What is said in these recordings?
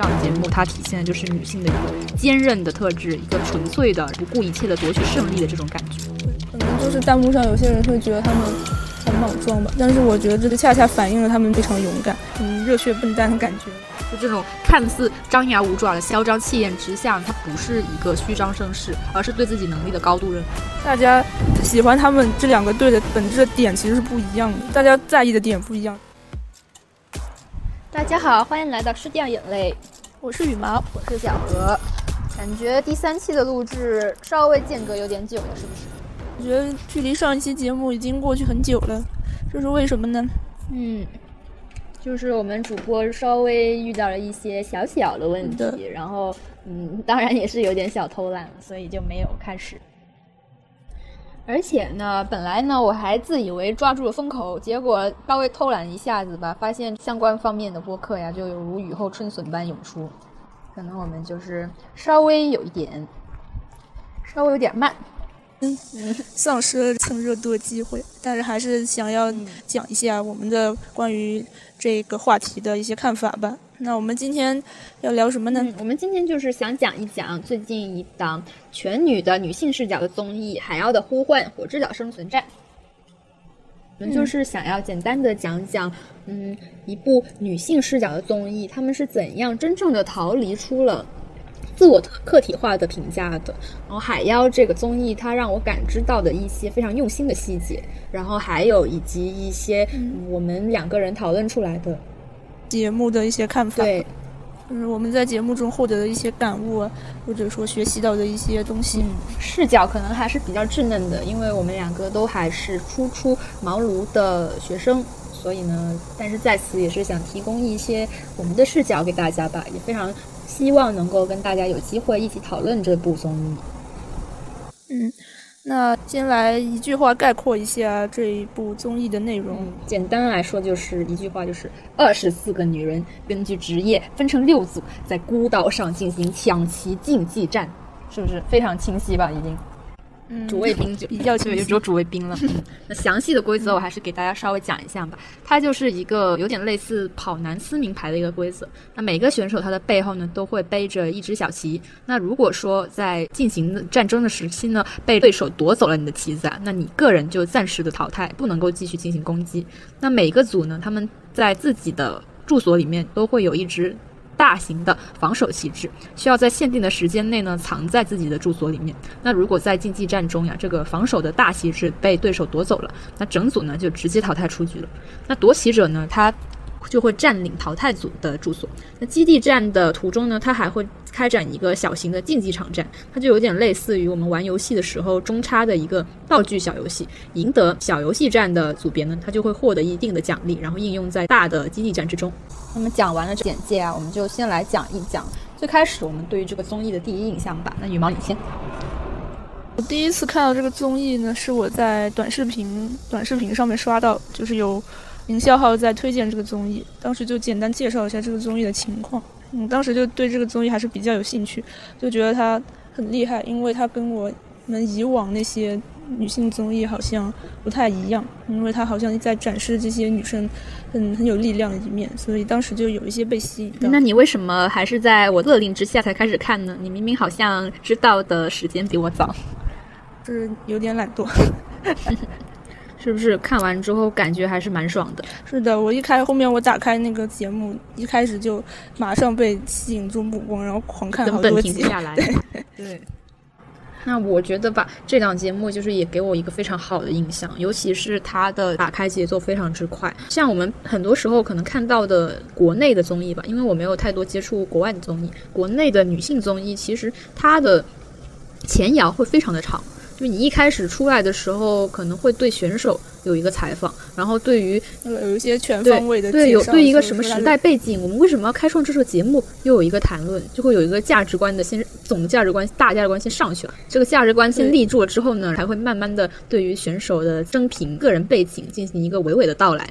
这样的节目它体现的就是女性的一个坚韧的特质，一个纯粹的不顾一切的夺取胜利的这种感觉。可能就是弹幕上有些人会觉得他们很莽撞吧，但是我觉得这个恰恰反映了他们非常勇敢、嗯热血笨蛋的感觉。就这种看似张牙舞爪的嚣张气焰之下，它不是一个虚张声势，而是对自己能力的高度认可。大家喜欢他们这两个队的本质的点其实是不一样的，大家在意的点不一样。大家好，欢迎来到吃掉眼泪，我是羽毛，我是小何。感觉第三期的录制稍微间隔有点久了，是不是？我觉得距离上一期节目已经过去很久了，这是为什么呢？嗯。就是我们主播稍微遇到了一些小小的问题，然后嗯，当然也是有点小偷懒，所以就没有开始。而且呢，本来呢我还自以为抓住了风口，结果稍微偷懒一下子吧，发现相关方面的播客呀，就有如雨后春笋般涌出。可能我们就是稍微有一点，稍微有点慢。嗯，丧失了蹭热度的机会，但是还是想要讲一下我们的关于这个话题的一些看法吧。那我们今天要聊什么呢？我们今天就是想讲一讲最近一档全女的女性视角的综艺《海妖的呼唤：火之岛生存战》。我们就是想要简单的讲讲，嗯，一部女性视角的综艺，他们是怎样真正的逃离出了。自我客体化的评价的，然后海妖这个综艺，它让我感知到的一些非常用心的细节，然后还有以及一些我们两个人讨论出来的节目的一些看法，对，就是我们在节目中获得的一些感悟啊，或者说学习到的一些东西，视角可能还是比较稚嫩的，因为我们两个都还是初出茅庐的学生，所以呢，但是在此也是想提供一些我们的视角给大家吧，也非常。希望能够跟大家有机会一起讨论这部综艺。嗯，那先来一句话概括一下这一部综艺的内容。简单来说，就是一句话，就是二十四个女人根据职业分成六组，在孤岛上进行抢旗竞技战，是不是非常清晰吧？已经。主谓宾就 比较就只有主谓宾了。那详细的规则我还是给大家稍微讲一下吧。它就是一个有点类似跑男撕名牌的一个规则。那每个选手他的背后呢都会背着一只小旗。那如果说在进行战争的时期呢被对手夺走了你的旗子，啊，那你个人就暂时的淘汰，不能够继续进行攻击。那每个组呢他们在自己的住所里面都会有一支。大型的防守旗帜需要在限定的时间内呢藏在自己的住所里面。那如果在竞技战中呀，这个防守的大旗帜被对手夺走了，那整组呢就直接淘汰出局了。那夺旗者呢，他就会占领淘汰组的住所。那基地战的途中呢，它还会开展一个小型的竞技场战，它就有点类似于我们玩游戏的时候中插的一个道具小游戏。赢得小游戏战的组别呢，它就会获得一定的奖励，然后应用在大的基地战之中。那么讲完了简介啊，我们就先来讲一讲最开始我们对于这个综艺的第一印象吧。那羽毛你先。我第一次看到这个综艺呢，是我在短视频短视频上面刷到，就是有营销号在推荐这个综艺，当时就简单介绍一下这个综艺的情况。嗯，当时就对这个综艺还是比较有兴趣，就觉得它很厉害，因为它跟我们以往那些。女性综艺好像不太一样，因为它好像在展示这些女生很很有力量的一面，所以当时就有一些被吸引。那你为什么还是在我勒令之下才开始看呢？你明明好像知道的时间比我早，就是有点懒惰，是不是？看完之后感觉还是蛮爽的。是的，我一开后面我打开那个节目，一开始就马上被吸引住目光，然后狂看好多集，停不下来。对。那我觉得吧，这档节目就是也给我一个非常好的印象，尤其是它的打开节奏非常之快。像我们很多时候可能看到的国内的综艺吧，因为我没有太多接触国外的综艺，国内的女性综艺其实它的前摇会非常的长。就你一开始出来的时候，可能会对选手有一个采访，然后对于有一些全方位的对有对一个什么时代背景，我们为什么要开创这个节目，又有一个谈论，就会有一个价值观的先总价值观大价值观先上去了，这个价值观先立住了之后呢，才会慢慢的对于选手的生平、个人背景进行一个娓娓的道来。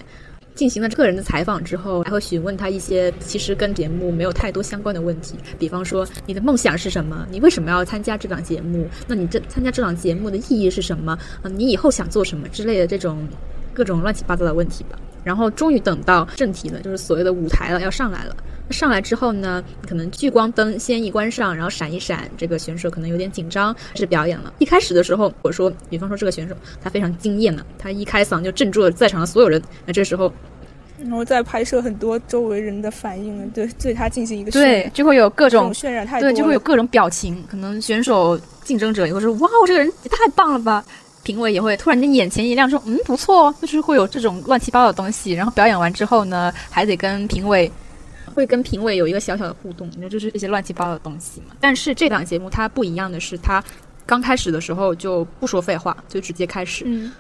进行了个人的采访之后，还会询问他一些其实跟节目没有太多相关的问题，比方说你的梦想是什么？你为什么要参加这档节目？那你这参加这档节目的意义是什么？啊，你以后想做什么之类的这种各种乱七八糟的问题吧。然后终于等到正题了，就是所谓的舞台了，要上来了。上来之后呢，可能聚光灯先一关上，然后闪一闪，这个选手可能有点紧张，开始表演了。一开始的时候，我说，比方说这个选手他非常惊艳呢，他一开嗓就镇住了在场的所有人。那这时候，然后再拍摄很多周围人的反应，对对他进行一个对，就会有各种渲染，太对，就会有各种表情。可能选手竞争者也会说，哇，这个人也太棒了吧。评委也会突然间眼前一亮，说，嗯，不错，就是会有这种乱七八糟的东西。然后表演完之后呢，还得跟评委。会跟评委有一个小小的互动，那就是这些乱七八糟的东西嘛。但是这档节目它不一样的是，它刚开始的时候就不说废话，就直接开始。嗯，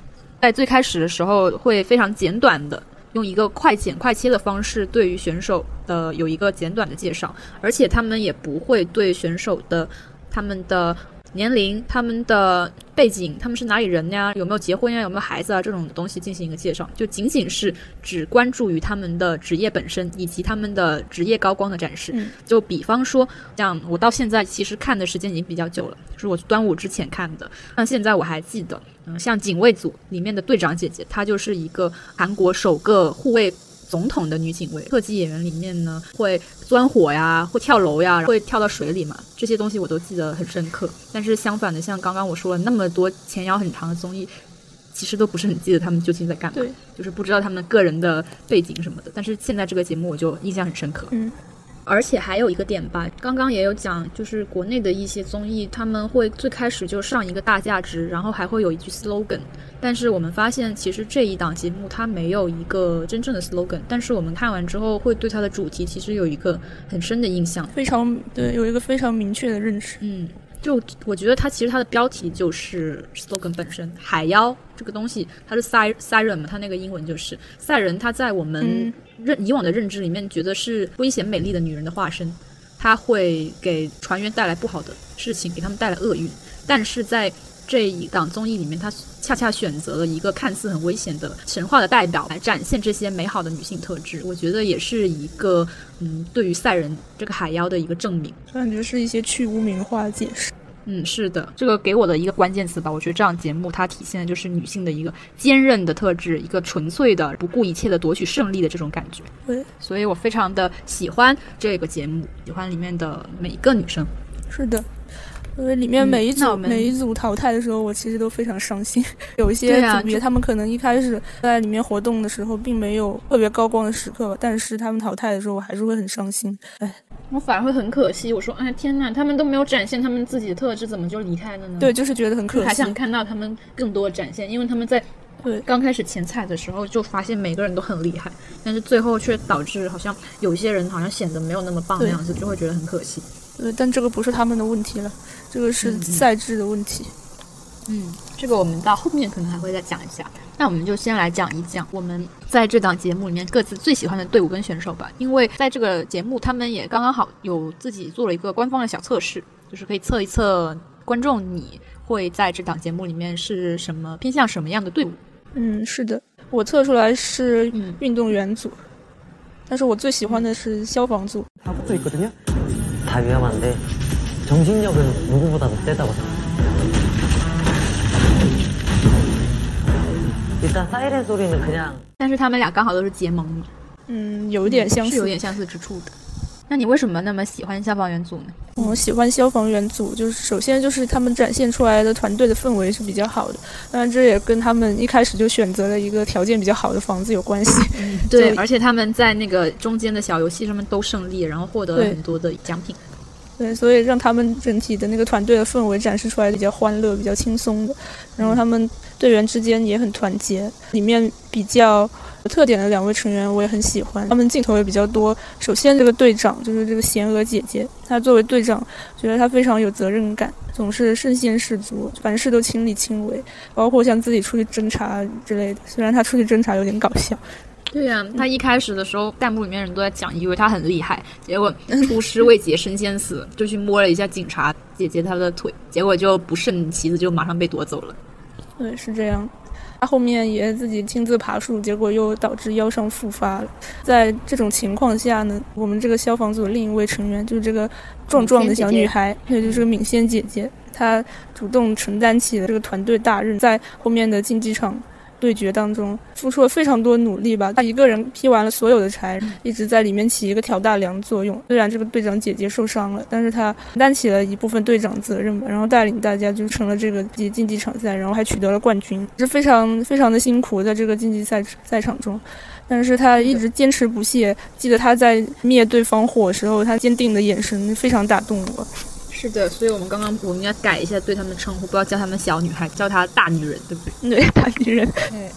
在最开始的时候会非常简短的，用一个快剪快切的方式，对于选手的有一个简短的介绍，而且他们也不会对选手的他们的。年龄、他们的背景、他们是哪里人呀？有没有结婚呀？有没有孩子啊？这种东西进行一个介绍，就仅仅是只关注于他们的职业本身以及他们的职业高光的展示。就比方说，像我到现在其实看的时间已经比较久了，是我端午之前看的。那现在我还记得，嗯，像警卫组里面的队长姐姐，她就是一个韩国首个护卫。总统的女警卫，特技演员里面呢，会钻火呀，会跳楼呀，会跳到水里嘛，这些东西我都记得很深刻。但是相反的，像刚刚我说了那么多前摇很长的综艺，其实都不是很记得他们究竟在干嘛，就是不知道他们个人的背景什么的。但是现在这个节目我就印象很深刻，嗯。而且还有一个点吧，刚刚也有讲，就是国内的一些综艺，他们会最开始就上一个大价值，然后还会有一句 slogan。但是我们发现，其实这一档节目它没有一个真正的 slogan。但是我们看完之后，会对它的主题其实有一个很深的印象，非常对，有一个非常明确的认识。嗯。就我觉得它其实它的标题就是 slogan 本身，海妖这个东西，它是 siren 嘛，它那个英文就是赛人，它在我们认以往的认知里面，觉得是危险美丽的女人的化身，她会给船员带来不好的事情，给他们带来厄运，但是在这一档综艺里面，她恰恰选择了一个看似很危险的神话的代表来展现这些美好的女性特质。我觉得也是一个，嗯，对于赛人这个海妖的一个证明。感觉是一些去污名化的解释。嗯，是的，这个给我的一个关键词吧。我觉得这档节目它体现的就是女性的一个坚韧的特质，一个纯粹的不顾一切的夺取胜利的这种感觉。对，所以我非常的喜欢这个节目，喜欢里面的每一个女生。是的。因为里面每一组每一组淘汰的时候，我其实都非常伤心。有一些组别，他们可能一开始在里面活动的时候，并没有特别高光的时刻，但是他们淘汰的时候，我还是会很伤心。哎，我反而会很可惜。我说，哎，天呐，他们都没有展现他们自己的特质，怎么就离开了呢？对，就是觉得很可惜。还想看到他们更多的展现，因为他们在对刚开始前菜的时候就发现每个人都很厉害，但是最后却导致好像有些人好像显得没有那么棒的样子，就会觉得很可惜。对，但这个不是他们的问题了。这个是赛制的问题，嗯，这个我们到后面可能还会再讲一下。那我们就先来讲一讲我们在这档节目里面各自最喜欢的队伍跟选手吧。因为在这个节目，他们也刚刚好有自己做了一个官方的小测试，就是可以测一测观众你会在这档节目里面是什么偏向什么样的队伍。嗯，是的，我测出来是运动员组，但是我最喜欢的是消防组。정신력은누구보다도세다고생각 但是他们俩刚好都是结盟嘛，嗯，有一点相似，是有点相似之处的。那你为什么那么喜欢消防员组呢？我喜欢消防员组，就是首先就是他们展现出来的团队的氛围是比较好的，当然这也跟他们一开始就选择了一个条件比较好的房子有关系。对，而且他们在那个中间的小游戏上面都胜利，然后获得了很多的奖品。对，所以让他们整体的那个团队的氛围展示出来比较欢乐、比较轻松的。然后他们队员之间也很团结。里面比较有特点的两位成员我也很喜欢，他们镜头也比较多。首先，这个队长就是这个贤娥姐姐，她作为队长，觉得她非常有责任感，总是身先士卒，凡事都亲力亲为，包括像自己出去侦查之类的。虽然她出去侦查有点搞笑。对呀，他一开始的时候，弹幕里面人都在讲，以为他很厉害，结果出师未捷身先死，就去摸了一下警察姐姐她的腿，结果就不慎旗子就马上被夺走了。对，是这样。他后面也自己亲自爬树，结果又导致腰伤复发了。在这种情况下呢，我们这个消防组另一位成员就是这个壮壮的小女孩，也就是敏仙姐姐，她主动承担起了这个团队大任，在后面的竞技场。对决当中付出了非常多努力吧。他一个人劈完了所有的柴，一直在里面起一个挑大梁作用。虽然这个队长姐姐受伤了，但是他担起了一部分队长责任吧，然后带领大家就成了这个竞技场赛，然后还取得了冠军，是非常非常的辛苦在这个竞技赛赛场中。但是他一直坚持不懈。记得他在灭对方火时候，他坚定的眼神非常打动我。是的，所以我们刚刚我们应该改一下对他们的称呼，不要叫他们小女孩，叫她大女人，对不对？对，大女人，对，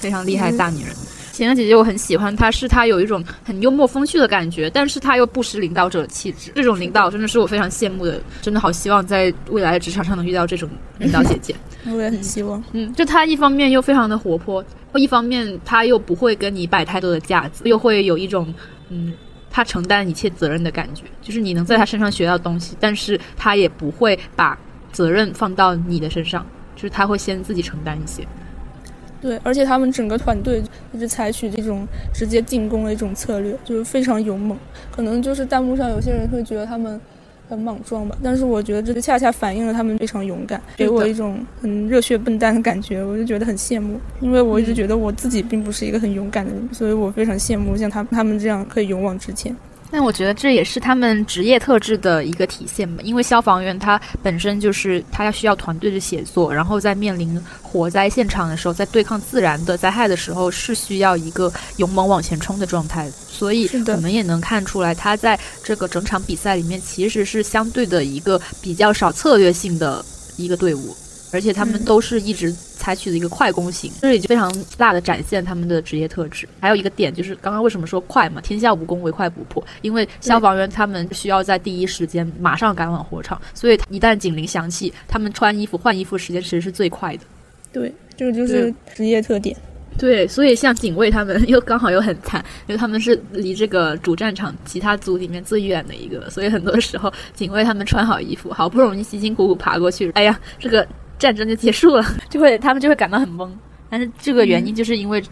非常厉害，大女人。贤娥姐姐我很喜欢，她是她有一种很幽默风趣的感觉，但是她又不失领导者的气质。这种领导真的是我非常羡慕的，真的好希望在未来的职场上能遇到这种领导姐姐。我也很希望。嗯，就她一方面又非常的活泼，一方面她又不会跟你摆太多的架子，又会有一种嗯。他承担一切责任的感觉，就是你能在他身上学到东西，但是他也不会把责任放到你的身上，就是他会先自己承担一些。对，而且他们整个团队一直采取这种直接进攻的一种策略，就是非常勇猛。可能就是弹幕上有些人会觉得他们。很莽撞吧，但是我觉得这个恰恰反映了他们非常勇敢，给我一种很热血笨蛋的感觉，我就觉得很羡慕。因为我一直觉得我自己并不是一个很勇敢的人，所以我非常羡慕像他他们这样可以勇往直前。但我觉得这也是他们职业特质的一个体现吧，因为消防员他本身就是他要需要团队的协作，然后在面临火灾现场的时候，在对抗自然的灾害的时候，是需要一个勇猛往前冲的状态。所以我们也能看出来，他在这个整场比赛里面其实是相对的一个比较少策略性的一个队伍。而且他们都是一直采取的一个快攻型，这也就非常大的展现他们的职业特质。还有一个点就是，刚刚为什么说快嘛？天下武功唯快不破，因为消防员他们需要在第一时间马上赶往火场，所以一旦警铃响起，他们穿衣服换衣服时间其实是最快的。对，这个就是职业特点。对，所以像警卫他们 又刚好又很惨，因为他们是离这个主战场其他组里面最远的一个，所以很多时候警卫他们穿好衣服，好不容易辛辛苦苦爬过去，哎呀，这个。战争就结束了，就会他们就会感到很懵。但是这个原因就是因为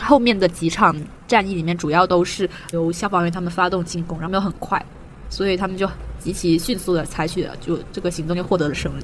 后面的几场战役里面主要都是由消防员他们发动进攻，然后又很快，所以他们就极其迅速的采取了就这个行动就获得了胜利。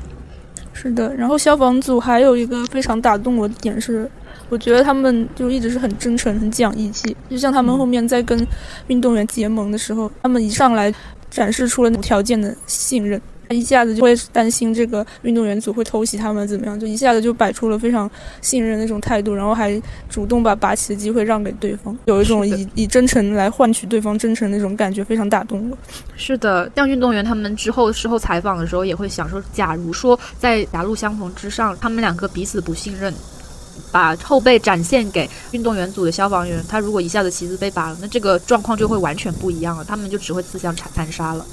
是的，然后消防组还有一个非常打动我的点是，我觉得他们就一直是很真诚、很讲义气。就像他们后面在跟运动员结盟的时候，他们一上来展示出了无条件的信任。一下子就会担心这个运动员组会偷袭他们怎么样，就一下子就摆出了非常信任那种态度，然后还主动把拔旗的机会让给对方，有一种以以真诚来换取对方真诚那种感觉，非常打动我。是的，像运动员他们之后事后采访的时候也会想说，假如说在狭路相逢之上，他们两个彼此不信任，把后背展现给运动员组的消防员，他如果一下子旗子被拔了，那这个状况就会完全不一样了，他们就只会自相残残杀了。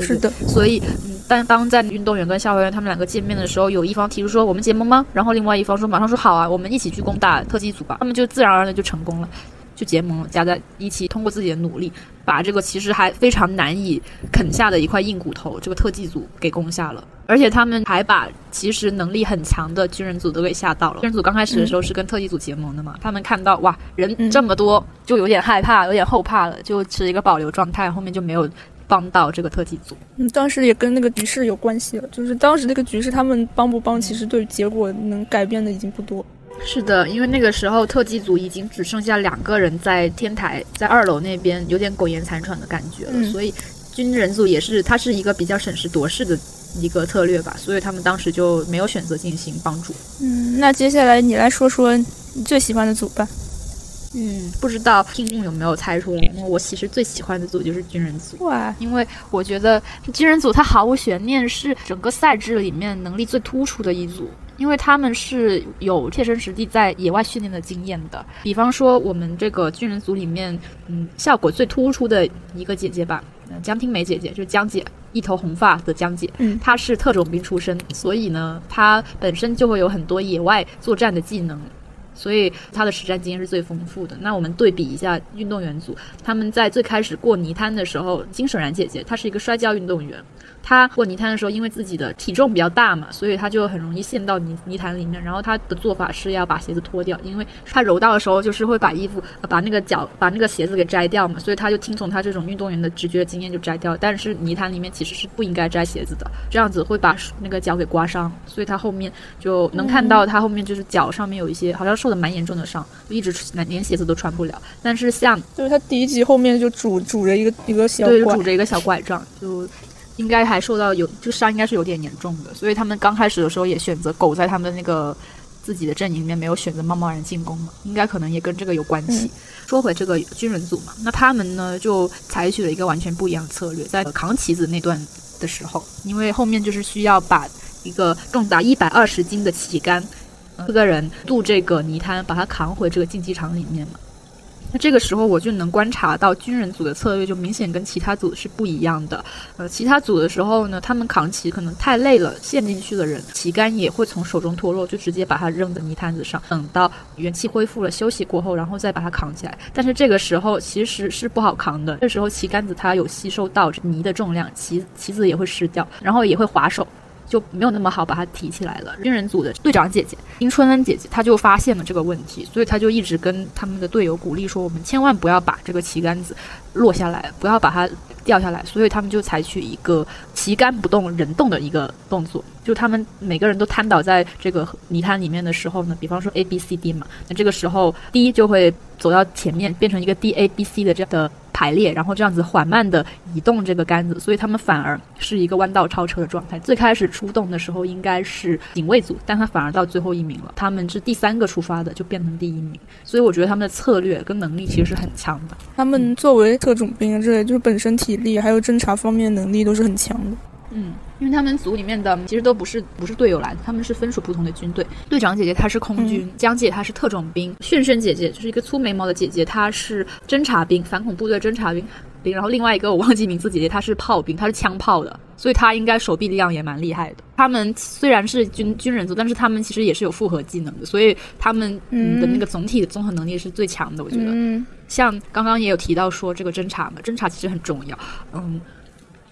是的，所以，嗯，但当在运动员跟消防员他们两个见面的时候，有一方提出说我们结盟吗？然后另外一方说马上说好啊，我们一起去攻打特技组吧。他们就自然而然就成功了，就结盟了，加在一起，通过自己的努力，把这个其实还非常难以啃下的一块硬骨头，这个特技组给攻下了。而且他们还把其实能力很强的军人组都给吓到了。军人组刚开始的时候是跟特技组结盟的嘛，他们看到哇人这么多，就有点害怕，有点后怕了，就持一个保留状态，后面就没有。帮到这个特技组，嗯，当时也跟那个局势有关系了。就是当时那个局势，他们帮不帮，其实对结果能改变的已经不多。是的，因为那个时候特技组已经只剩下两个人在天台，在二楼那边有点苟延残喘的感觉了。所以军人组也是，它是一个比较审时度势的一个策略吧。所以他们当时就没有选择进行帮助。嗯，那接下来你来说说你最喜欢的组吧。嗯，不知道听众有没有猜出来？因为我其实最喜欢的组就是军人组，哇！因为我觉得军人组它毫无悬念是整个赛制里面能力最突出的一组，因为他们是有切身实地在野外训练的经验的。比方说我们这个军人组里面，嗯，效果最突出的一个姐姐吧，江听梅姐姐，就是江姐，一头红发的江姐，嗯，她是特种兵出身，所以呢，她本身就会有很多野外作战的技能。所以他的实战经验是最丰富的。那我们对比一下运动员组，他们在最开始过泥滩的时候，金守然姐姐她是一个摔跤运动员。他过泥潭的时候，因为自己的体重比较大嘛，所以他就很容易陷到泥泥潭里面。然后他的做法是要把鞋子脱掉，因为他柔道的时候就是会把衣服、把那个脚、把那个鞋子给摘掉嘛，所以他就听从他这种运动员的直觉经验就摘掉。但是泥潭里面其实是不应该摘鞋子的，这样子会把那个脚给刮伤。所以他后面就能看到他后面就是脚上面有一些，好像受的蛮严重的伤，就一直连鞋子都穿不了。但是像就是他第一集后面就拄拄着一个一个小对，拐拄，着一个小拐杖，就应该还受到有这个伤应该是有点严重的，所以他们刚开始的时候也选择苟在他们的那个自己的阵营里面，没有选择贸贸然进攻嘛，应该可能也跟这个有关系。说回这个军人组嘛，那他们呢就采取了一个完全不一样的策略，在扛旗子那段的时候，因为后面就是需要把一个重达一百二十斤的旗杆，四个人渡这个泥滩，把它扛回这个竞技场里面嘛。那这个时候我就能观察到军人组的策略就明显跟其他组是不一样的。呃，其他组的时候呢，他们扛旗可能太累了，陷进去的人旗杆也会从手中脱落，就直接把它扔在泥滩子上，等到元气恢复了、休息过后，然后再把它扛起来。但是这个时候其实是不好扛的，这时候旗杆子它有吸收到泥的重量，旗旗子也会湿掉，然后也会滑手。就没有那么好把它提起来了。军人组的队长姐姐丁春恩姐姐，她就发现了这个问题，所以她就一直跟他们的队友鼓励说：“我们千万不要把这个旗杆子落下来，不要把它掉下来。”所以他们就采取一个旗杆不动人动的一个动作，就他们每个人都瘫倒在这个泥滩里面的时候呢，比方说 A B C D 嘛，那这个时候 D 就会走到前面，变成一个 D A B C 的这样的排列，然后这样子缓慢的移动这个杆子，所以他们反而是一个弯道超车的状态。最开始出动的时候应该是警卫组，但他反而到最后一名了，他们是第三个出发的，就变成第一名。所以我觉得他们的策略跟能力其实是很强的。他们作为特种兵啊之类，就是本身体力还有侦查方面能力都是很强的。嗯，因为他们组里面的其实都不是不是队友来的，他们是分属不同的军队。队长姐姐她是空军，江姐她是特种兵，训身姐姐就是一个粗眉毛的姐姐，她是侦察兵，反恐部队侦察兵。兵，然后另外一个我忘记名字姐姐，她是炮兵，她是枪炮的，所以她应该手臂力量也蛮厉害的。他们虽然是军军人组，但是他们其实也是有复合技能的，所以他们嗯的那个总体的综合能力是最强的，我觉得。嗯，像刚刚也有提到说这个侦察嘛，侦察其实很重要，嗯。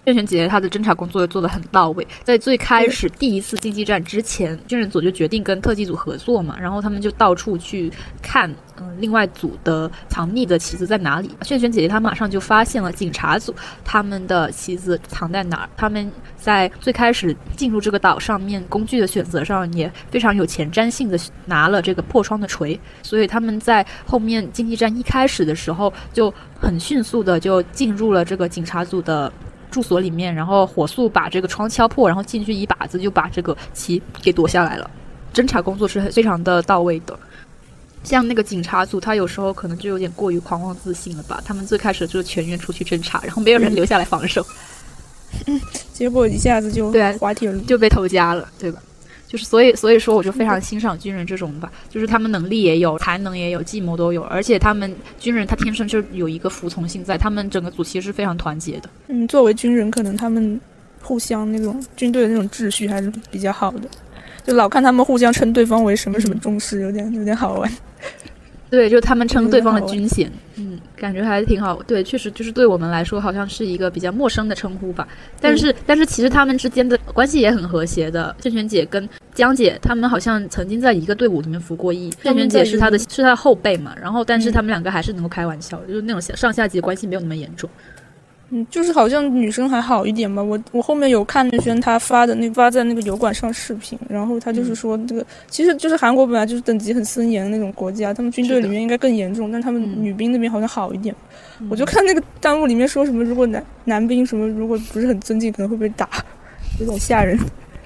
炫炫姐姐她的侦查工作做得很到位，在最开始第一次竞技战之前，军人组就决定跟特技组合作嘛，然后他们就到处去看，嗯，另外组的藏匿的棋子在哪里。炫炫姐姐她马上就发现了警察组他们的棋子藏在哪儿，他们在最开始进入这个岛上面工具的选择上也非常有前瞻性的拿了这个破窗的锤，所以他们在后面竞技战一开始的时候就很迅速的就进入了这个警察组的。住所里面，然后火速把这个窗敲破，然后进去一把子就把这个棋给夺下来了。侦查工作是非常的到位的。像那个警察组，他有时候可能就有点过于狂妄自信了吧？他们最开始就是全员出去侦查，然后没有人留下来防守，结果一下子就对啊滑铁卢。就被偷家了，对吧？就是所以所以说，我就非常欣赏军人这种吧，就是他们能力也有，才能也有，计谋都有，而且他们军人他天生就有一个服从性在，他们整个组其实是非常团结的。嗯，作为军人，可能他们互相那种军队的那种秩序还是比较好的，就老看他们互相称对方为什么什么中士，有点有点好玩。对，就他们称对方的军衔，嗯，感觉还挺好。对，确实就是对我们来说，好像是一个比较陌生的称呼吧。但是，但是其实他们之间的关系也很和谐的。郑璇姐跟江姐，他们好像曾经在一个队伍里面服过役。郑璇姐是她的是她的后辈嘛，然后但是他们两个还是能够开玩笑，就是那种上上下级关系没有那么严重。嗯，就是好像女生还好一点吧。我我后面有看轩他发的那发在那个油管上视频，然后他就是说这个，其实就是韩国本来就是等级很森严的那种国家，他们军队里面应该更严重，但他们嗯女兵那边好像好一点。我就看那个弹幕里面说什么，如果男男兵什么如果不是很尊敬，可能会被打，有点吓人。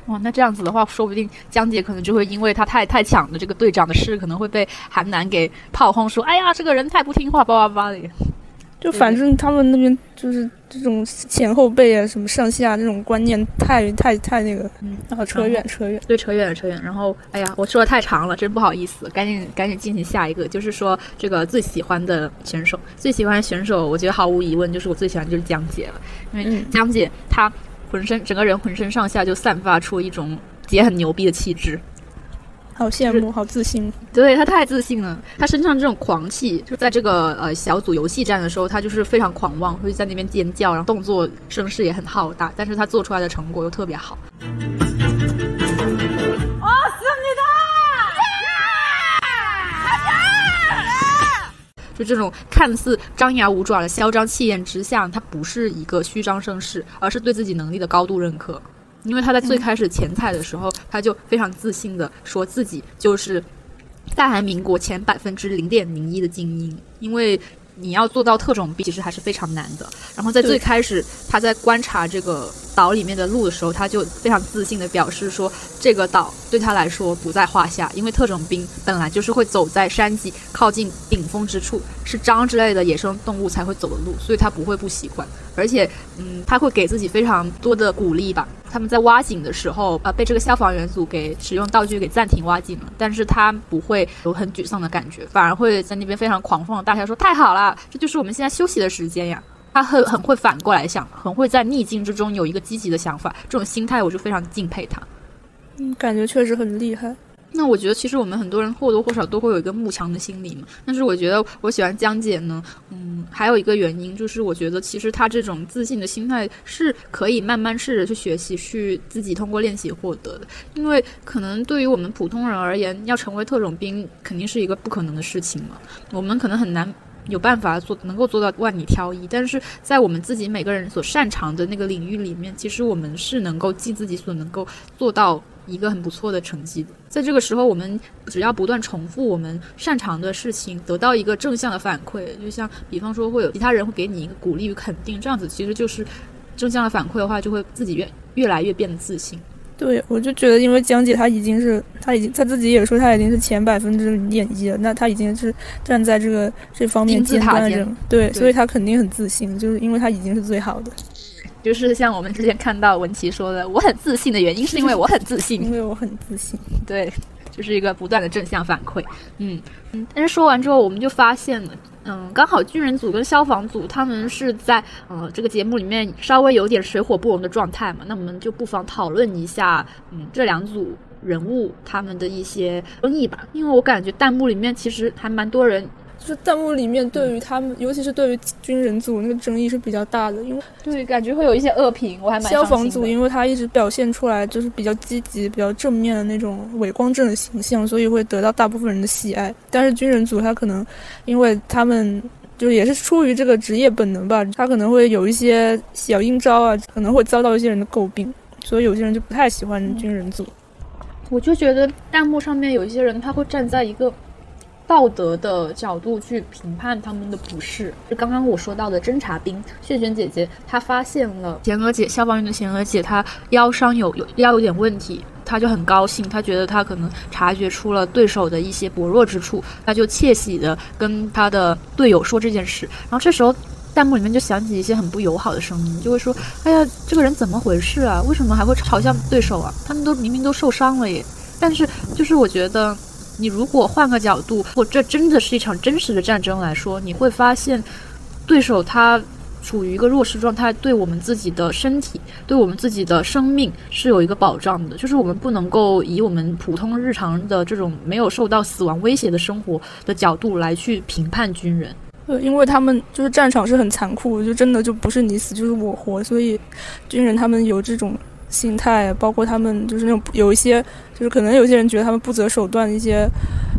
哇，那这样子的话，说不定江姐可能就会因为她太太抢了这个队长的事，可能会被韩男给炮轰说：“哎呀，这个人太不听话，叭叭叭的。”就反正他们那边就是这种前后辈啊，什么上下这种观念太太太那个，嗯，啊，扯远扯远。对，扯远了，扯远。然后，哎呀，我说的太长了，真不好意思，赶紧赶紧进行下一个，就是说这个最喜欢的选手，最喜欢的选手，我觉得毫无疑问就是我最喜欢的就是江姐了，因为嗯江姐她浑身整个人浑身上下就散发出一种姐很牛逼的气质，好羡慕，好自信。对他太自信了，他身上这种狂气，就在这个呃小组游戏战的时候，他就是非常狂妄，会在那边尖叫，然后动作声势也很浩大，但是他做出来的成果又特别好。就这种看似张牙舞爪的嚣张气焰之下，他不是一个虚张声势，而是对自己能力的高度认可。因为他在最开始前菜的时候，他就非常自信的说自己就是大韩民国前百分之零点零一的精英，因为。你要做到特种兵，其实还是非常难的。然后在最开始，他在观察这个岛里面的路的时候，他就非常自信的表示说，这个岛对他来说不在话下，因为特种兵本来就是会走在山脊靠近顶峰之处，是獐之类的野生动物才会走的路，所以他不会不喜欢。而且，嗯，他会给自己非常多的鼓励吧。他们在挖井的时候，啊，被这个消防员组给使用道具给暂停挖井了，但是他不会有很沮丧的感觉，反而会在那边非常狂放的大笑说：“太好了，这就是我们现在休息的时间呀！” 他很很会反过来想，很会在逆境之中有一个积极的想法，这种心态我就非常敬佩他。嗯，感觉确实很厉害。那我觉得，其实我们很多人或多或少都会有一个慕强的心理嘛。但是我觉得，我喜欢江姐呢，嗯，还有一个原因就是，我觉得其实她这种自信的心态是可以慢慢试着去学习，去自己通过练习获得的。因为可能对于我们普通人而言，要成为特种兵肯定是一个不可能的事情嘛。我们可能很难有办法做，能够做到万里挑一。但是在我们自己每个人所擅长的那个领域里面，其实我们是能够尽自己所能够做到。一个很不错的成绩，在这个时候，我们只要不断重复我们擅长的事情，得到一个正向的反馈，就像比方说会有其他人会给你一个鼓励与肯定，这样子其实就是正向的反馈的话，就会自己越越来越变得自信。对，我就觉得，因为江姐她已经是，她已经她自己也说她已经是前百分之零点一了，那她已经是站在这个这方面尖端的人，对，所以她肯定很自信，就是因为她已经是最好的。就是像我们之前看到文琪说的，我很自信的原因是因为我很自信，因为我很自信。对，就是一个不断的正向反馈。嗯嗯。但是说完之后，我们就发现了，嗯，刚好军人组跟消防组他们是在呃这个节目里面稍微有点水火不容的状态嘛，那我们就不妨讨论一下，嗯，这两组人物他们的一些争议吧，因为我感觉弹幕里面其实还蛮多人。就是弹幕里面对于他们，尤其是对于军人组那个争议是比较大的，因为对感觉会有一些恶评，我还蛮消防组，因为他一直表现出来就是比较积极、比较正面的那种伪光正的形象，所以会得到大部分人的喜爱。但是军人组他可能，因为他们就也是出于这个职业本能吧，他可能会有一些小阴招啊，可能会遭到一些人的诟病，所以有些人就不太喜欢军人组。我就觉得弹幕上面有一些人他会站在一个。道德的角度去评判他们的不是，就刚刚我说到的侦察兵萱萱姐姐，她发现了贤娥姐消防员的贤娥姐，她腰伤有有腰有点问题，她就很高兴，她觉得她可能察觉出了对手的一些薄弱之处，她就窃喜的跟她的队友说这件事。然后这时候弹幕里面就响起一些很不友好的声音，就会说：“哎呀，这个人怎么回事啊？为什么还会嘲笑对手啊？他们都明明都受伤了耶！”但是就是我觉得。你如果换个角度，或这真的是一场真实的战争来说，你会发现，对手他处于一个弱势状态，对我们自己的身体，对我们自己的生命是有一个保障的。就是我们不能够以我们普通日常的这种没有受到死亡威胁的生活的角度来去评判军人。呃，因为他们就是战场是很残酷，就真的就不是你死就是我活，所以军人他们有这种。心态，包括他们就是那种有一些，就是可能有些人觉得他们不择手段的一些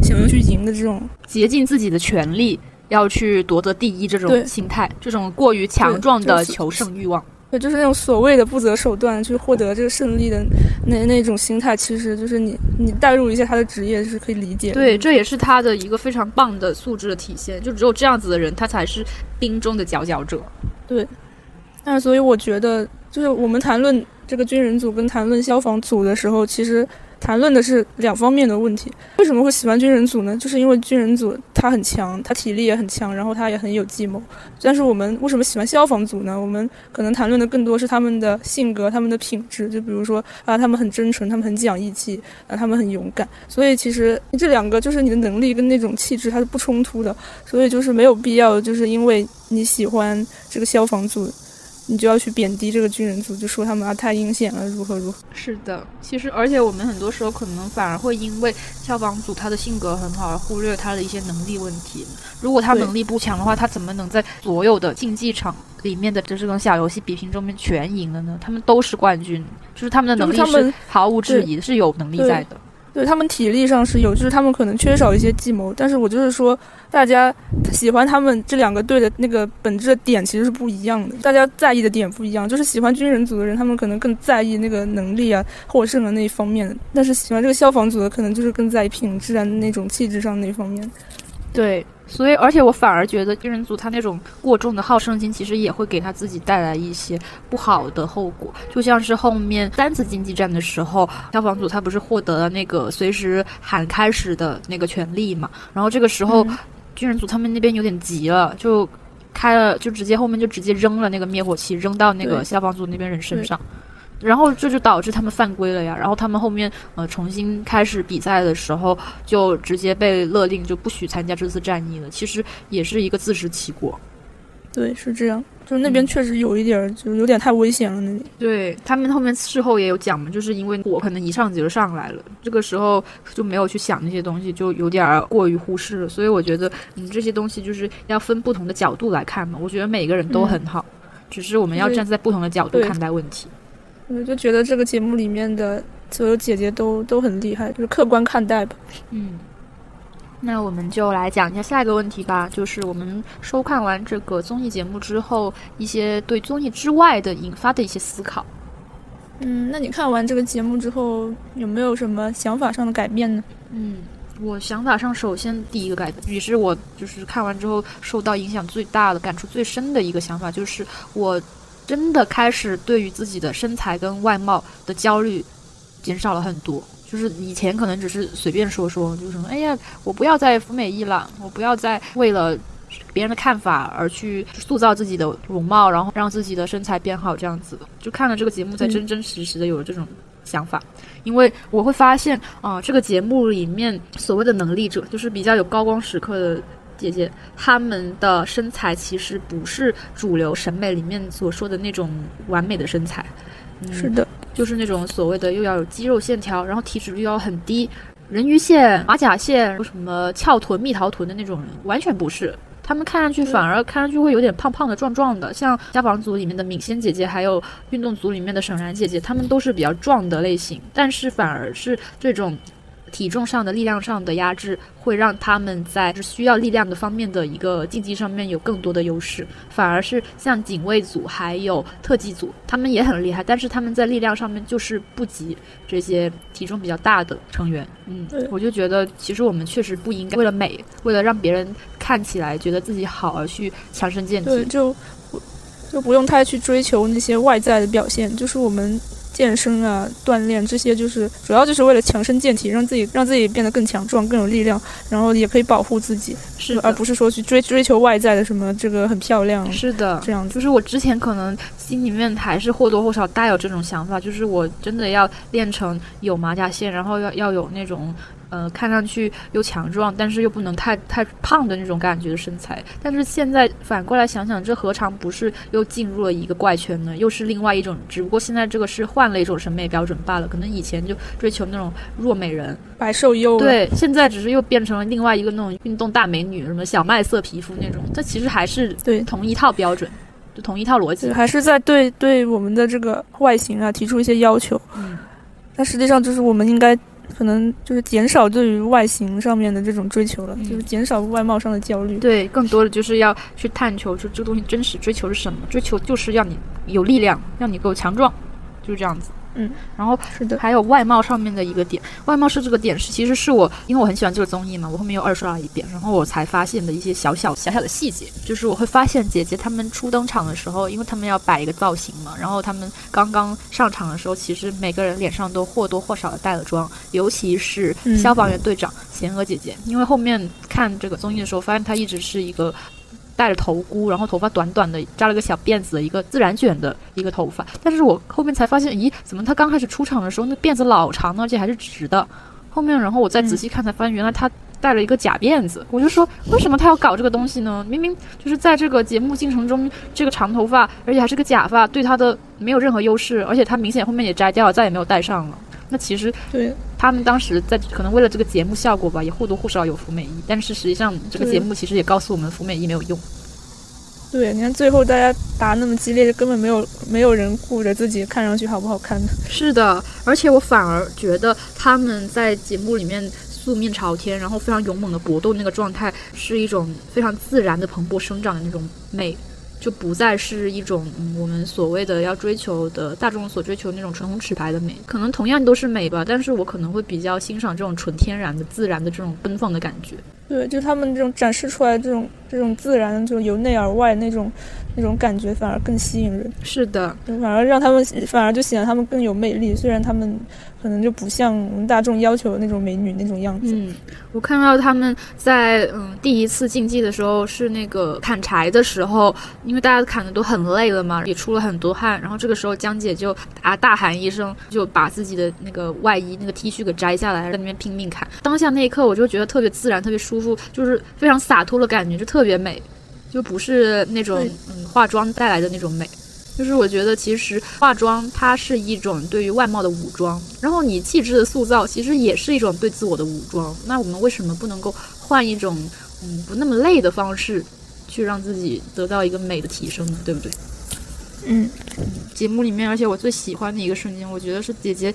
想要去赢的这种竭尽自己的全力要去夺得第一这种心态，这种过于强壮的求胜欲望，对，就是那种所谓的不择手段去获得这个胜利的那那种心态，其实就是你你代入一下他的职业是可以理解。对，这也是他的一个非常棒的素质的体现，就只有这样子的人，他才是兵中的佼佼者。对，那所以我觉得，就是我们谈论。这个军人组跟谈论消防组的时候，其实谈论的是两方面的问题。为什么会喜欢军人组呢？就是因为军人组他很强，他体力也很强，然后他也很有计谋。但是我们为什么喜欢消防组呢？我们可能谈论的更多是他们的性格、他们的品质。就比如说啊，他们很真诚，他们很讲义气，啊，他们很勇敢。所以其实这两个就是你的能力跟那种气质它是不冲突的。所以就是没有必要，就是因为你喜欢这个消防组。你就要去贬低这个军人组，就说他们啊太阴险了，如何如何？是的，其实而且我们很多时候可能反而会因为消防组他的性格很好而忽略他的一些能力问题。如果他能力不强的话，他怎么能在所有的竞技场里面的这种小游戏比拼中面全赢了呢？他们都是冠军，就是他们的能力是毫无质疑的，是有能力在的。对他们体力上是有，就是他们可能缺少一些计谋，但是我就是说，大家喜欢他们这两个队的那个本质的点其实是不一样的，大家在意的点不一样。就是喜欢军人组的人，他们可能更在意那个能力啊、获胜的那一方面；但是喜欢这个消防组的，可能就是更在意品质啊、那种气质上那一方面。对。所以，而且我反而觉得军人组他那种过重的好胜心，其实也会给他自己带来一些不好的后果。就像是后面三次竞技战的时候，消防组他不是获得了那个随时喊开始的那个权利嘛？然后这个时候，军人组他们那边有点急了，就开了，就直接后面就直接扔了那个灭火器，扔到那个消防组那边人身上。然后这就导致他们犯规了呀。然后他们后面呃重新开始比赛的时候，就直接被勒令就不许参加这次战役了。其实也是一个自食其果。对，是这样。就是那边确实有一点，就是有点太危险了。那里对他们后面事后也有讲嘛，就是因为我可能一上级就上来了，这个时候就没有去想那些东西，就有点过于忽视了。所以我觉得嗯这些东西就是要分不同的角度来看嘛。我觉得每个人都很好，只是我们要站在不同的角度看待问题。我就觉得这个节目里面的所有姐姐都都很厉害，就是客观看待吧。嗯，那我们就来讲一下下一个问题吧，就是我们收看完这个综艺节目之后，一些对综艺之外的引发的一些思考。嗯，那你看完这个节目之后，有没有什么想法上的改变呢？嗯，我想法上首先第一个改变，也是我就是看完之后受到影响最大的、感触最深的一个想法，就是我。真的开始对于自己的身材跟外貌的焦虑减少了很多。就是以前可能只是随便说说，就是什么，哎呀，我不要再服美役了，我不要再为了别人的看法而去塑造自己的容貌，然后让自己的身材变好这样子的。就看了这个节目，才真真实实的有了这种想法。因为我会发现啊，这个节目里面所谓的能力者，就是比较有高光时刻的。姐姐，她们的身材其实不是主流审美里面所说的那种完美的身材，是的，就是那种所谓的又要有肌肉线条，然后体脂率要很低，人鱼线、马甲线、什么翘臀、蜜桃臀的那种人，完全不是。她们看上去反而看上去会有点胖胖的、壮壮的，像消防组里面的敏仙姐姐，还有运动组里面的沈然姐姐，她们都是比较壮的类型，但是反而是这种。体重上的力量上的压制，会让他们在需要力量的方面的一个竞技上面有更多的优势。反而是像警卫组还有特技组，他们也很厉害，但是他们在力量上面就是不及这些体重比较大的成员。嗯，我就觉得其实我们确实不应该为了美，为了让别人看起来觉得自己好而去强身健体。对，就就不用太去追求那些外在的表现，就是我们。健身啊，锻炼这些就是主要就是为了强身健体，让自己让自己变得更强壮、更有力量，然后也可以保护自己，是而不是说去追追求外在的什么这个很漂亮。是的，这样就是我之前可能心里面还是或多或少带有这种想法，就是我真的要练成有马甲线，然后要要有那种。呃，看上去又强壮，但是又不能太太胖的那种感觉的身材。但是现在反过来想想，这何尝不是又进入了一个怪圈呢？又是另外一种，只不过现在这个是换了一种审美标准罢了。可能以前就追求那种弱美人、白瘦幼，对，现在只是又变成了另外一个那种运动大美女，什么小麦色皮肤那种。这其实还是对同一套标准，就同一套逻辑，还是在对对我们的这个外形啊提出一些要求。嗯，但实际上就是我们应该。可能就是减少对于外形上面的这种追求了，就是减少外貌上的焦虑。对，更多的就是要去探求，就这个东西真实追求是什么？追求就是要你有力量，让你够强壮，就是这样子。嗯，然后是的，还有外貌上面的一个点，外貌是这个点是其实是我，因为我很喜欢这个综艺嘛，我后面又二刷了一遍，然后我才发现的一些小小小小的细节，就是我会发现姐姐她们初登场的时候，因为她们要摆一个造型嘛，然后她们刚刚上场的时候，其实每个人脸上都或多或少的带了妆，尤其是消防员队长贤娥姐姐，因为后面看这个综艺的时候，发现她一直是一个。戴着头箍，然后头发短短的，扎了个小辫子的，一个自然卷的一个头发。但是我后面才发现，咦，怎么他刚开始出场的时候那辫子老长，而且还是直的？后面，然后我再仔细看，才发现原来他戴了一个假辫子。我就说，为什么他要搞这个东西呢？明明就是在这个节目进程中，这个长头发，而且还是个假发，对他的没有任何优势，而且他明显后面也摘掉了，再也没有戴上了。那其实对他们当时在可能为了这个节目效果吧，也或多或少有服美役，但是实际上这个节目其实也告诉我们服美役没有用。对，你看最后大家打那么激烈，根本没有没有人顾着自己看上去好不好看的。是的，而且我反而觉得他们在节目里面素面朝天，然后非常勇猛的搏斗那个状态，是一种非常自然的蓬勃生长的那种美。就不再是一种我们所谓的要追求的大众所追求那种唇红齿白的美，可能同样都是美吧，但是我可能会比较欣赏这种纯天然的、自然的这种奔放的感觉。对，就他们这种展示出来这种这种自然，就由内而外那种那种感觉，反而更吸引人。是的，反而让他们反而就显得他们更有魅力，虽然他们。可能就不像我们大众要求的那种美女那种样子。嗯，我看到他们在嗯第一次竞技的时候是那个砍柴的时候，因为大家砍的都很累了嘛，也出了很多汗，然后这个时候江姐就啊大喊一声，就把自己的那个外衣那个 T 恤给摘下来，在那边拼命砍。当下那一刻，我就觉得特别自然，特别舒服，就是非常洒脱的感觉，就特别美，就不是那种嗯化妆带来的那种美。就是我觉得，其实化妆它是一种对于外貌的武装，然后你气质的塑造其实也是一种对自我的武装。那我们为什么不能够换一种嗯不那么累的方式，去让自己得到一个美的提升呢？对不对？嗯，节目里面，而且我最喜欢的一个瞬间，我觉得是姐姐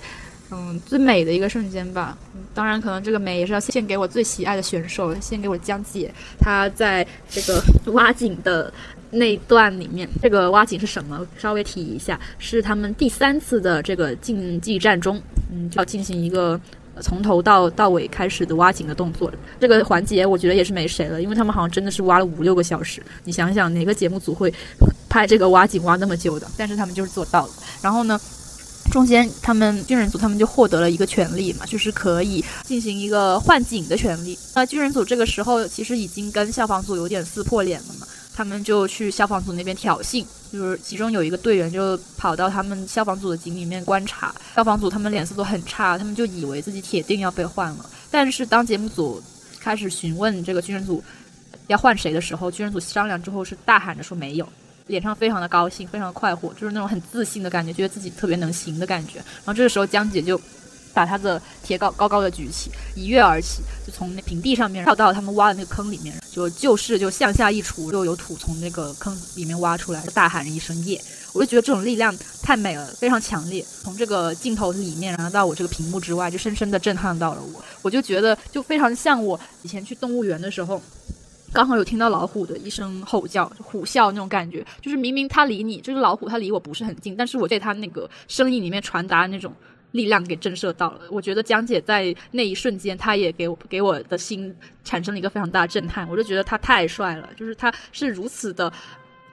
嗯最美的一个瞬间吧。当然，可能这个美也是要献给我最喜爱的选手，献给我江姐。她在这个挖井的。那一段里面，这个挖井是什么？稍微提一下，是他们第三次的这个竞技战中，嗯，要进行一个从头到到尾开始的挖井的动作。这个环节我觉得也是没谁了，因为他们好像真的是挖了五六个小时。你想想，哪个节目组会拍这个挖井挖那么久的？但是他们就是做到了。然后呢，中间他们军人组他们就获得了一个权利嘛，就是可以进行一个换井的权利。那军人组这个时候其实已经跟消防组有点撕破脸了嘛。他们就去消防组那边挑衅，就是其中有一个队员就跑到他们消防组的井里面观察，消防组他们脸色都很差，他们就以为自己铁定要被换了。但是当节目组开始询问这个军人组要换谁的时候，军人组商量之后是大喊着说没有，脸上非常的高兴，非常的快活，就是那种很自信的感觉，觉得自己特别能行的感觉。然后这个时候江姐就。把她的铁镐高高的举起，一跃而起，就从那平地上面跳到他们挖的那个坑里面，就就是就向下一杵，就有土从那个坑里面挖出来，大喊一声耶！我就觉得这种力量太美了，非常强烈，从这个镜头里面，然后到我这个屏幕之外，就深深的震撼到了我。我就觉得就非常像我以前去动物园的时候，刚好有听到老虎的一声吼叫，虎啸那种感觉，就是明明它离你，就是老虎它离我不是很近，但是我在它那个声音里面传达的那种。力量给震慑到了，我觉得江姐在那一瞬间，她也给我给我的心产生了一个非常大的震撼。我就觉得她太帅了，就是他是如此的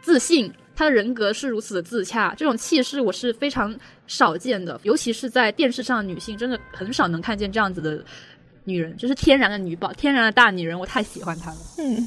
自信，她的人格是如此的自洽，这种气势我是非常少见的，尤其是在电视上，女性真的很少能看见这样子的女人，就是天然的女宝，天然的大女人，我太喜欢她了。嗯，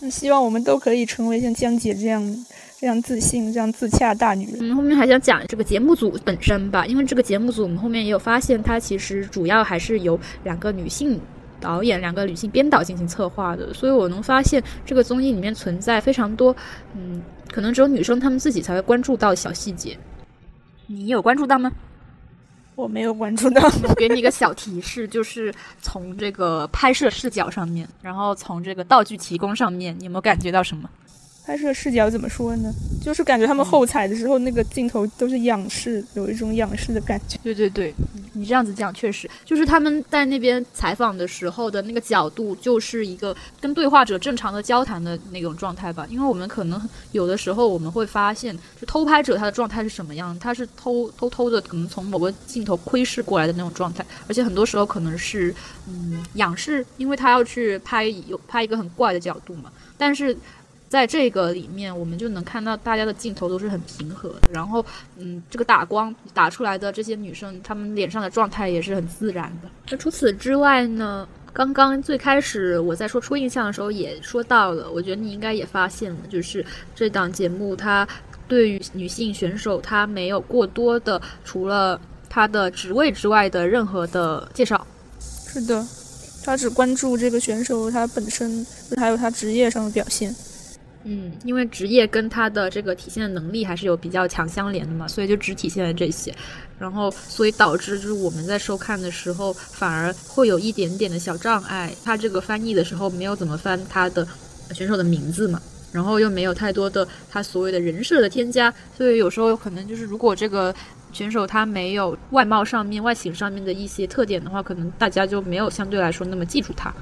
那希望我们都可以成为像江姐这样。这样自信、这样自洽大女人。我们后面还想讲这个节目组本身吧，因为这个节目组我们后面也有发现，它其实主要还是由两个女性导演、两个女性编导进行策划的，所以我能发现这个综艺里面存在非常多，嗯，可能只有女生她们自己才会关注到的小细节。你有关注到吗？我没有关注到。我给你一个小提示，就是从这个拍摄视角上面，然后从这个道具提供上面，你有没有感觉到什么？拍摄视角怎么说呢？就是感觉他们后采的时候，那个镜头都是仰视，有一种仰视的感觉。对对对，你这样子讲确实，就是他们在那边采访的时候的那个角度，就是一个跟对话者正常的交谈的那种状态吧。因为我们可能有的时候我们会发现，就偷拍者他的状态是什么样，他是偷偷偷的，可能从某个镜头窥视过来的那种状态，而且很多时候可能是嗯仰视，因为他要去拍有拍一个很怪的角度嘛，但是。在这个里面，我们就能看到大家的镜头都是很平和的，然后，嗯，这个打光打出来的这些女生，她们脸上的状态也是很自然的。那除此之外呢？刚刚最开始我在说初印象的时候也说到了，我觉得你应该也发现了，就是这档节目它对于女性选手，它没有过多的除了她的职位之外的任何的介绍。是的，他只关注这个选手她本身，还有她职业上的表现。嗯，因为职业跟他的这个体现的能力还是有比较强相连的嘛，所以就只体现了这些，然后所以导致就是我们在收看的时候反而会有一点点的小障碍。他这个翻译的时候没有怎么翻他的选手的名字嘛，然后又没有太多的他所谓的人设的添加，所以有时候可能就是如果这个选手他没有外貌上面、外形上面的一些特点的话，可能大家就没有相对来说那么记住他。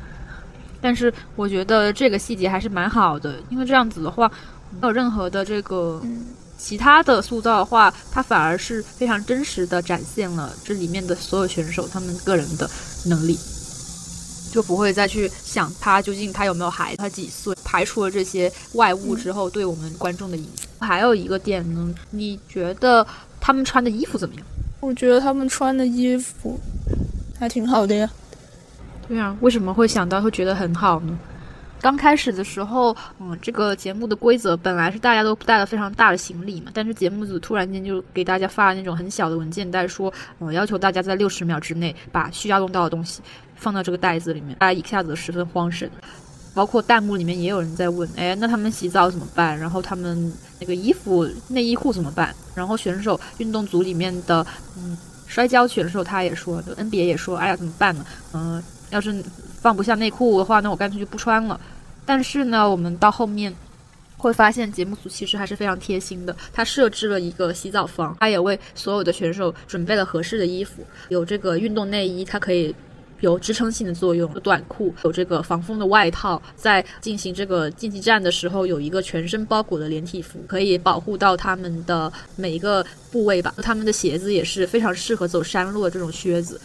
但是我觉得这个细节还是蛮好的，因为这样子的话，没有任何的这个其他的塑造的话，它反而是非常真实的展现了这里面的所有选手他们个人的能力。就不会再去想他究竟他有没有孩子，他几岁，排除了这些外物之后，对我们观众的影响。还有一个点呢，你觉得他们穿的衣服怎么样？我觉得他们穿的衣服还挺好的呀。对啊，为什么会想到会觉得很好呢？刚开始的时候，嗯，这个节目的规则本来是大家都带了非常大的行李嘛，但是节目组突然间就给大家发了那种很小的文件袋，说，嗯，要求大家在六十秒之内把需要用到的东西。放到这个袋子里面，大家一下子十分慌神，包括弹幕里面也有人在问，哎，那他们洗澡怎么办？然后他们那个衣服、内衣裤怎么办？然后选手运动组里面的，嗯，摔跤选手他也说，NBA 也说，哎呀，怎么办呢？嗯，要是放不下内裤的话，那我干脆就不穿了。但是呢，我们到后面会发现，节目组其实还是非常贴心的，他设置了一个洗澡房，他也为所有的选手准备了合适的衣服，有这个运动内衣，它可以。有支撑性的作用，有短裤，有这个防风的外套，在进行这个竞技战的时候，有一个全身包裹的连体服，可以保护到他们的每一个部位吧。他们的鞋子也是非常适合走山路的这种靴子，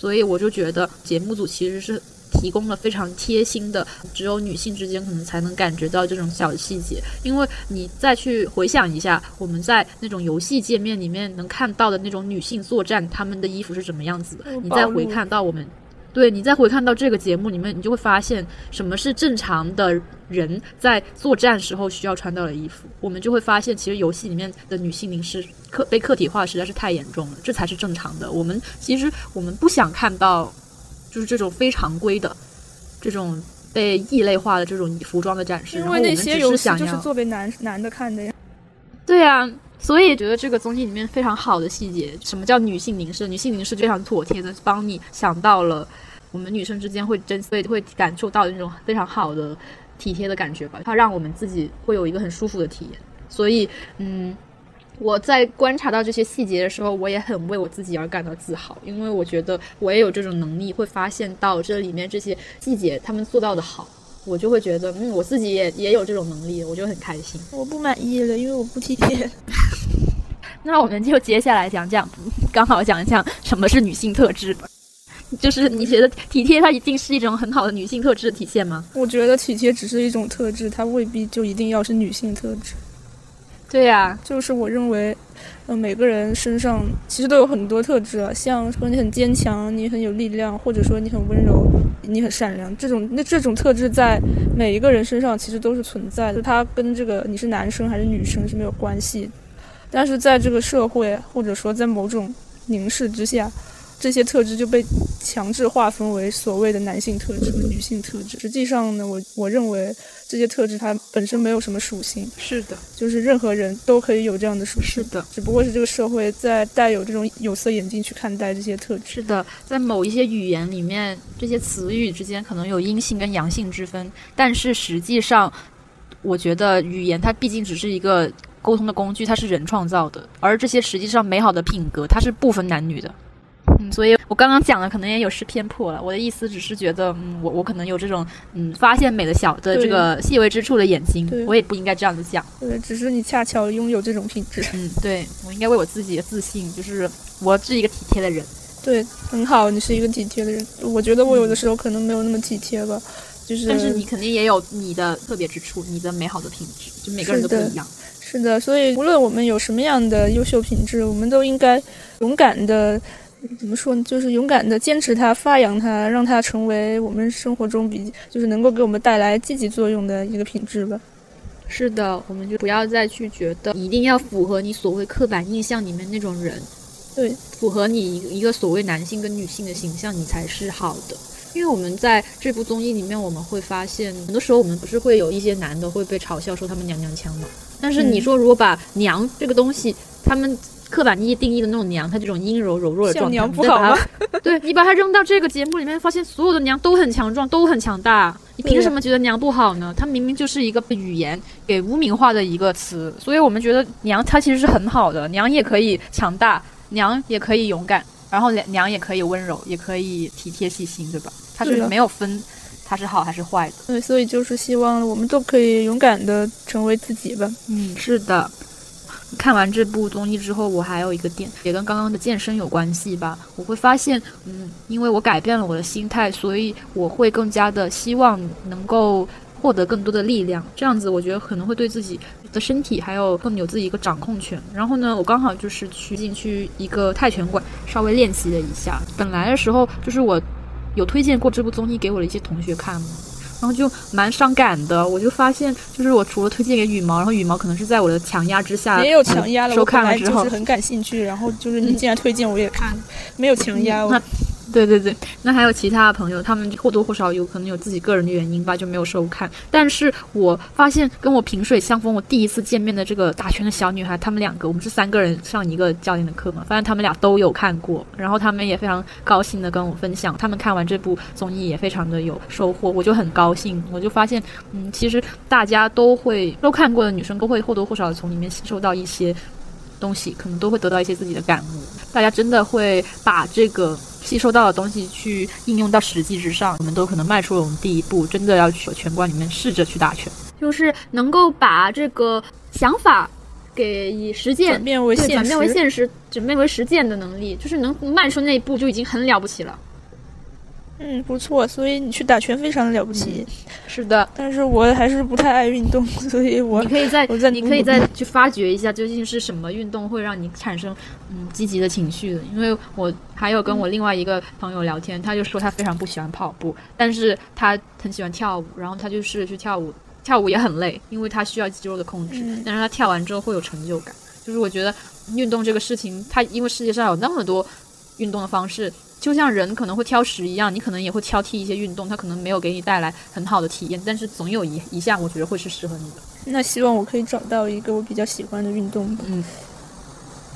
所以我就觉得节目组其实是提供了非常贴心的，只有女性之间可能才能感觉到这种小细节。因为你再去回想一下，我们在那种游戏界面里面能看到的那种女性作战，她们的衣服是什么样子的，你再回看到我们。对你再回看到这个节目里面，你就会发现什么是正常的人在作战时候需要穿到的衣服。我们就会发现，其实游戏里面的女性凝视客被客体化实在是太严重了，这才是正常的。我们其实我们不想看到，就是这种非常规的、这种被异类化的这种服装的展示。因为那些游戏就是做给男男的看的呀。对呀。所以觉得这个综艺里面非常好的细节，什么叫女性凝视？女性凝视非常妥帖的帮你想到了我们女生之间会真会会感受到的那种非常好的体贴的感觉吧，它让我们自己会有一个很舒服的体验。所以，嗯，我在观察到这些细节的时候，我也很为我自己而感到自豪，因为我觉得我也有这种能力，会发现到这里面这些细节他们做到的好。我就会觉得，嗯，我自己也也有这种能力，我就很开心。我不满意了，因为我不体贴。那我们就接下来讲讲，刚好讲一讲什么是女性特质吧。就是你觉得体贴，它一定是一种很好的女性特质的体现吗？我觉得体贴只是一种特质，它未必就一定要是女性特质。对呀，就是我认为，呃，每个人身上其实都有很多特质啊，像说你很坚强，你很有力量，或者说你很温柔，你很善良，这种那这种特质在每一个人身上其实都是存在的，它跟这个你是男生还是女生是没有关系，但是在这个社会或者说在某种凝视之下。这些特质就被强制划分为所谓的男性特质和女性特质。实际上呢，我我认为这些特质它本身没有什么属性。是的，就是任何人都可以有这样的属性。是的，只不过是这个社会在带有这种有色眼镜去看待这些特质。是的，在某一些语言里面，这些词语之间可能有阴性跟阳性之分，但是实际上，我觉得语言它毕竟只是一个沟通的工具，它是人创造的，而这些实际上美好的品格，它是不分男女的。嗯，所以我刚刚讲的可能也有失偏颇了。我的意思只是觉得，嗯，我我可能有这种嗯发现美的小的这个细微之处的眼睛，我也不应该这样子讲。对，只是你恰巧拥有这种品质。嗯，对我应该为我自己的自信，就是我是一个体贴的人。对，很好，你是一个体贴的人。我觉得我有的时候可能没有那么体贴吧，就是。但是你肯定也有你的特别之处，你的美好的品质，就每个人都不一样。是的，所以无论我们有什么样的优秀品质，我们都应该勇敢的。怎么说呢？就是勇敢的坚持它，发扬它，让它成为我们生活中比就是能够给我们带来积极作用的一个品质吧。是的，我们就不要再去觉得一定要符合你所谓刻板印象里面那种人，对，符合你一个所谓男性跟女性的形象，你才是好的。因为我们在这部综艺里面，我们会发现，很多时候我们不是会有一些男的会被嘲笑说他们娘娘腔嘛？但是你说如果把娘这个东西，他们。刻板意义定义的那种娘，她这种阴柔柔弱的状态，不好吗？对你把她扔到这个节目里面，发现所有的娘都很强壮，都很强大，你凭什么觉得娘不好呢？她明明就是一个语言给污名化的一个词，所以我们觉得娘她其实是很好的，娘也可以强大，娘也可以勇敢，然后娘也可以温柔，也可以体贴细心，对吧？她是没有分。他是好还是坏的？对，所以就是希望我们都可以勇敢的成为自己吧。嗯，是的。看完这部综艺之后，我还有一个点，也跟刚刚的健身有关系吧。我会发现，嗯，因为我改变了我的心态，所以我会更加的希望能够获得更多的力量。这样子，我觉得可能会对自己的身体还有更有自己一个掌控权。然后呢，我刚好就是去进去一个泰拳馆，稍微练习了一下。本来的时候就是我。有推荐过这部综艺给我的一些同学看？然后就蛮伤感的。我就发现，就是我除了推荐给羽毛，然后羽毛可能是在我的强压之下也有强压了。收看了之后很感兴趣，然后就是你既然推荐我也看，没有强压。对对对，那还有其他的朋友，他们或多或少有可能有自己个人的原因吧，就没有收看。但是我发现跟我萍水相逢，我第一次见面的这个打拳的小女孩，她们两个，我们是三个人上一个教练的课嘛，发现他们俩都有看过，然后他们也非常高兴的跟我分享，他们看完这部综艺也非常的有收获，我就很高兴，我就发现，嗯，其实大家都会都看过的女生都会或多或少的从里面吸收到一些东西，可能都会得到一些自己的感悟，大家真的会把这个。吸收到的东西去应用到实际之上，我们都可能迈出了我们第一步，真的要去拳馆里面试着去打拳，就是能够把这个想法给以实践转变为现实，转变为现实，转变为实践的能力，就是能迈出那一步就已经很了不起了。嗯，不错，所以你去打拳非常的了不起。是的，但是我还是不太爱运动，所以我你可以再我在你可以再去发掘一下，究竟是什么运动会让你产生嗯积极的情绪的。因为我还有跟我另外一个朋友聊天，他就说他非常不喜欢跑步，但是他很喜欢跳舞，然后他就试着去跳舞，跳舞也很累，因为他需要肌肉的控制，但是他跳完之后会有成就感。就是我觉得运动这个事情，它因为世界上有那么多运动的方式。就像人可能会挑食一样，你可能也会挑剔一些运动，它可能没有给你带来很好的体验，但是总有一一项我觉得会是适合你的。那希望我可以找到一个我比较喜欢的运动吧。嗯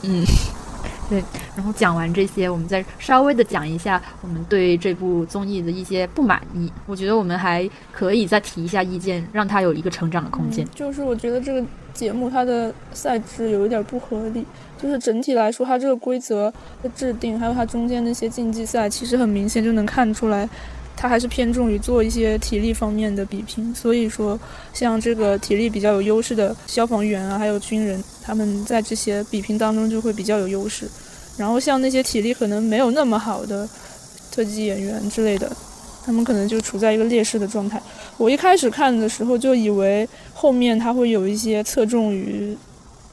嗯，对。然后讲完这些，我们再稍微的讲一下我们对这部综艺的一些不满意。我觉得我们还可以再提一下意见，让它有一个成长的空间。就是我觉得这个节目它的赛制有一点不合理。就是整体来说，它这个规则的制定，还有它中间那些竞技赛，其实很明显就能看出来，它还是偏重于做一些体力方面的比拼。所以说，像这个体力比较有优势的消防员啊，还有军人，他们在这些比拼当中就会比较有优势。然后像那些体力可能没有那么好的特技演员之类的，他们可能就处在一个劣势的状态。我一开始看的时候就以为后面他会有一些侧重于。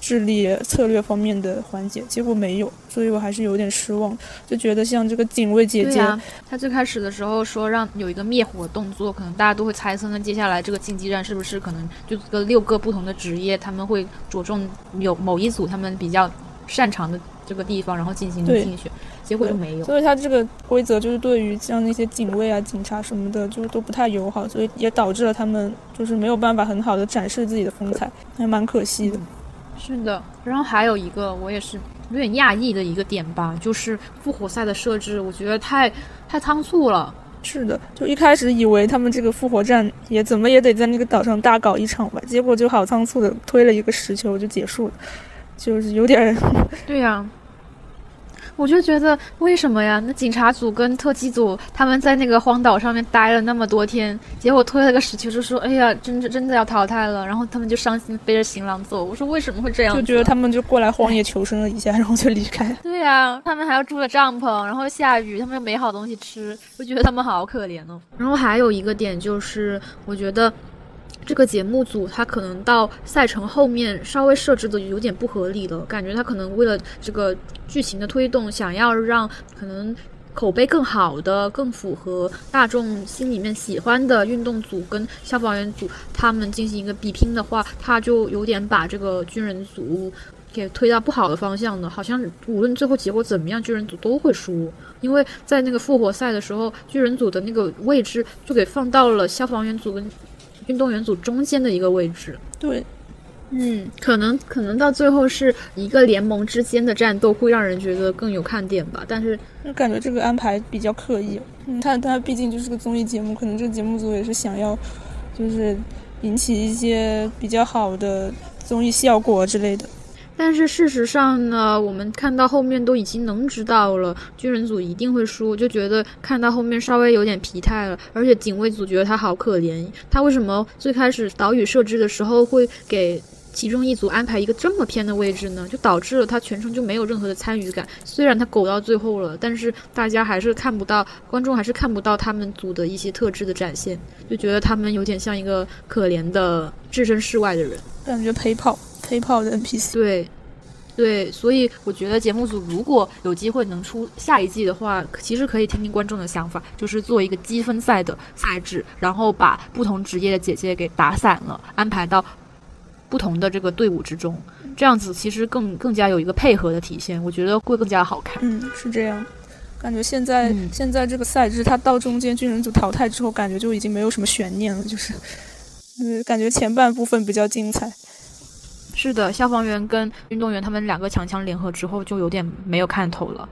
智力策略方面的环节，结果没有，所以我还是有点失望，就觉得像这个警卫姐姐，她最开始的时候说让有一个灭火动作，可能大家都会猜测，那接下来这个竞技战是不是可能就这个六个不同的职业，他们会着重有某一组他们比较擅长的这个地方，然后进行竞选，结果就没有。所以他这个规则就是对于像那些警卫啊、警察什么的，就都不太友好，所以也导致了他们就是没有办法很好的展示自己的风采，还蛮可惜的。是的，然后还有一个我也是有点讶异的一个点吧，就是复活赛的设置，我觉得太太仓促了。是的，就一开始以为他们这个复活战也怎么也得在那个岛上大搞一场吧，结果就好仓促的推了一个石球就结束了，就是有点。对呀。我就觉得为什么呀？那警察组跟特技组他们在那个荒岛上面待了那么多天，结果推了个石球就说：“哎呀，真的真的要淘汰了。”然后他们就伤心背着行囊走。我说为什么会这样？就觉得他们就过来荒野求生了一下，然后就离开。对呀，他们还要住着帐篷，然后下雨，他们又没好东西吃，我觉得他们好可怜哦。然后还有一个点就是，我觉得。这个节目组他可能到赛程后面稍微设置的有点不合理了，感觉他可能为了这个剧情的推动，想要让可能口碑更好的、更符合大众心里面喜欢的运动组跟消防员组他们进行一个比拼的话，他就有点把这个军人组给推到不好的方向了。好像无论最后结果怎么样，军人组都会输，因为在那个复活赛的时候，军人组的那个位置就给放到了消防员组跟。运动员组中间的一个位置，对，嗯，可能可能到最后是一个联盟之间的战斗会让人觉得更有看点吧，但是就感觉这个安排比较刻意。嗯，他他毕竟就是个综艺节目，可能这个节目组也是想要，就是引起一些比较好的综艺效果之类的。但是事实上呢，我们看到后面都已经能知道了，军人组一定会输，就觉得看到后面稍微有点疲态了。而且警卫组觉得他好可怜，他为什么最开始岛屿设置的时候会给？其中一组安排一个这么偏的位置呢，就导致了他全程就没有任何的参与感。虽然他苟到最后了，但是大家还是看不到，观众还是看不到他们组的一些特质的展现，就觉得他们有点像一个可怜的置身事外的人，感觉陪跑陪跑的 NPC。对，对，所以我觉得节目组如果有机会能出下一季的话，其实可以听听观众的想法，就是做一个积分赛的赛制，然后把不同职业的姐姐给打散了，安排到。不同的这个队伍之中，这样子其实更更加有一个配合的体现，我觉得会更加好看。嗯，是这样。感觉现在现在这个赛制，它到中间军人组淘汰之后，感觉就已经没有什么悬念了，就是，嗯，感觉前半部分比较精彩。是的，消防员跟运动员他们两个强强联合之后，就有点没有看头了。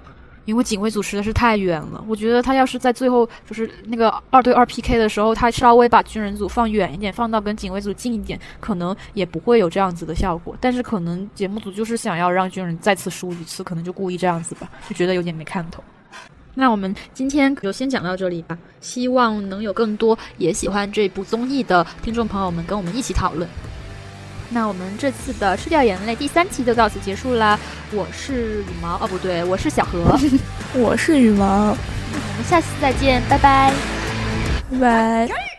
因为警卫组实在是太远了，我觉得他要是在最后就是那个二对二 PK 的时候，他稍微把军人组放远一点，放到跟警卫组近一点，可能也不会有这样子的效果。但是可能节目组就是想要让军人再次输一次，可能就故意这样子吧，就觉得有点没看头。那我们今天就先讲到这里吧，希望能有更多也喜欢这部综艺的听众朋友们跟我们一起讨论。那我们这次的吃掉眼泪第三期就到此结束啦。我是羽毛，哦不对，我是小何，我是羽毛。我们下次再见，拜拜，拜拜。